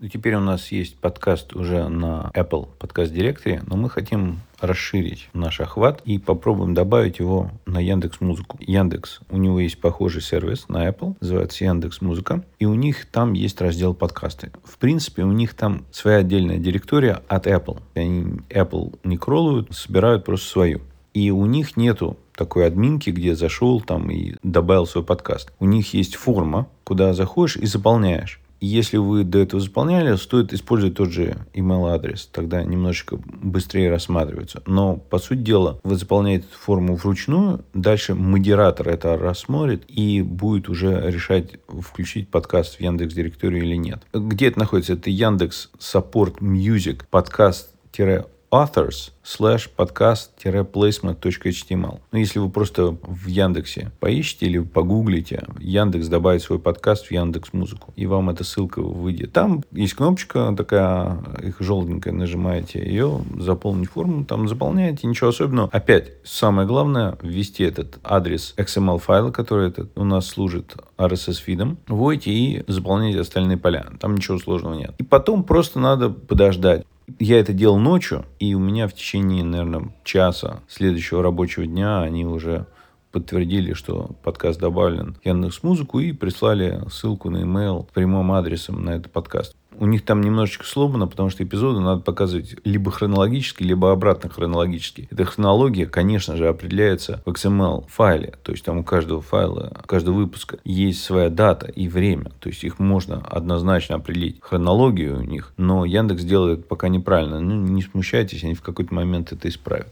Ну, теперь у нас есть подкаст уже на Apple подкаст директоре, но мы хотим расширить наш охват и попробуем добавить его на Яндекс Музыку. Яндекс, у него есть похожий сервис на Apple, называется Яндекс Музыка, и у них там есть раздел подкасты. В принципе, у них там своя отдельная директория от Apple. Они Apple не кроллуют, собирают просто свою. И у них нету такой админки, где зашел там и добавил свой подкаст. У них есть форма, куда заходишь и заполняешь если вы до этого заполняли, стоит использовать тот же email адрес. Тогда немножечко быстрее рассматривается. Но, по сути дела, вы заполняете эту форму вручную. Дальше модератор это рассмотрит и будет уже решать, включить подкаст в Яндекс директорию или нет. Где это находится? Это Яндекс Support Music подкаст authors slash podcast-placement.html. Ну, если вы просто в Яндексе поищите или погуглите, Яндекс добавит свой подкаст в Яндекс Музыку, и вам эта ссылка выйдет. Там есть кнопочка такая, их желтенькая, нажимаете ее, заполнить форму, там заполняете, ничего особенного. Опять, самое главное, ввести этот адрес XML файла, который этот у нас служит RSS-фидом, вводите и заполняйте остальные поля. Там ничего сложного нет. И потом просто надо подождать. Я это делал ночью, и у меня в течение, наверное, часа следующего рабочего дня они уже подтвердили, что подкаст добавлен в Яндекс Музыку и прислали ссылку на с прямым адресом на этот подкаст. У них там немножечко сломано, потому что эпизоды надо показывать либо хронологически, либо обратно хронологически. Эта хронология, конечно же, определяется в XML файле. То есть там у каждого файла, у каждого выпуска есть своя дата и время. То есть их можно однозначно определить. Хронологию у них. Но Яндекс делает пока неправильно. Ну, не смущайтесь, они в какой-то момент это исправят.